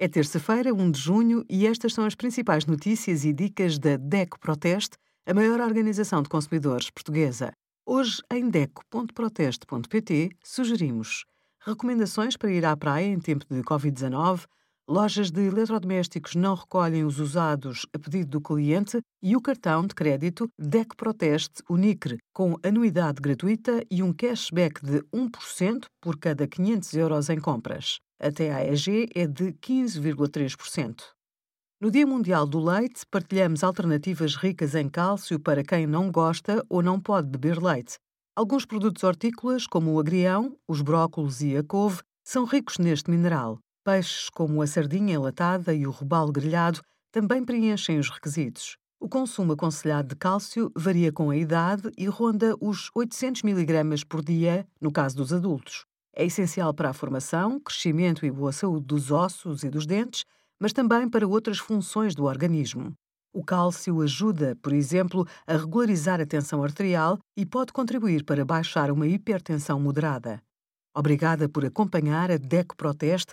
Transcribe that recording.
É terça-feira, 1 de junho, e estas são as principais notícias e dicas da DECO Proteste, a maior organização de consumidores portuguesa. Hoje, em DECO.proteste.pt, sugerimos recomendações para ir à praia em tempo de Covid-19, lojas de eletrodomésticos não recolhem os usados a pedido do cliente e o cartão de crédito DECO Proteste Unicre, com anuidade gratuita e um cashback de 1% por cada 500 euros em compras. A AEG é de 15,3%. No Dia Mundial do Leite, partilhamos alternativas ricas em cálcio para quem não gosta ou não pode beber leite. Alguns produtos hortícolas, como o agrião, os brócolos e a couve, são ricos neste mineral. Peixes como a sardinha enlatada e o robalo grelhado também preenchem os requisitos. O consumo aconselhado de cálcio varia com a idade e ronda os 800 mg por dia, no caso dos adultos. É essencial para a formação, crescimento e boa saúde dos ossos e dos dentes, mas também para outras funções do organismo. O cálcio ajuda, por exemplo, a regularizar a tensão arterial e pode contribuir para baixar uma hipertensão moderada. Obrigada por acompanhar a DECO Proteste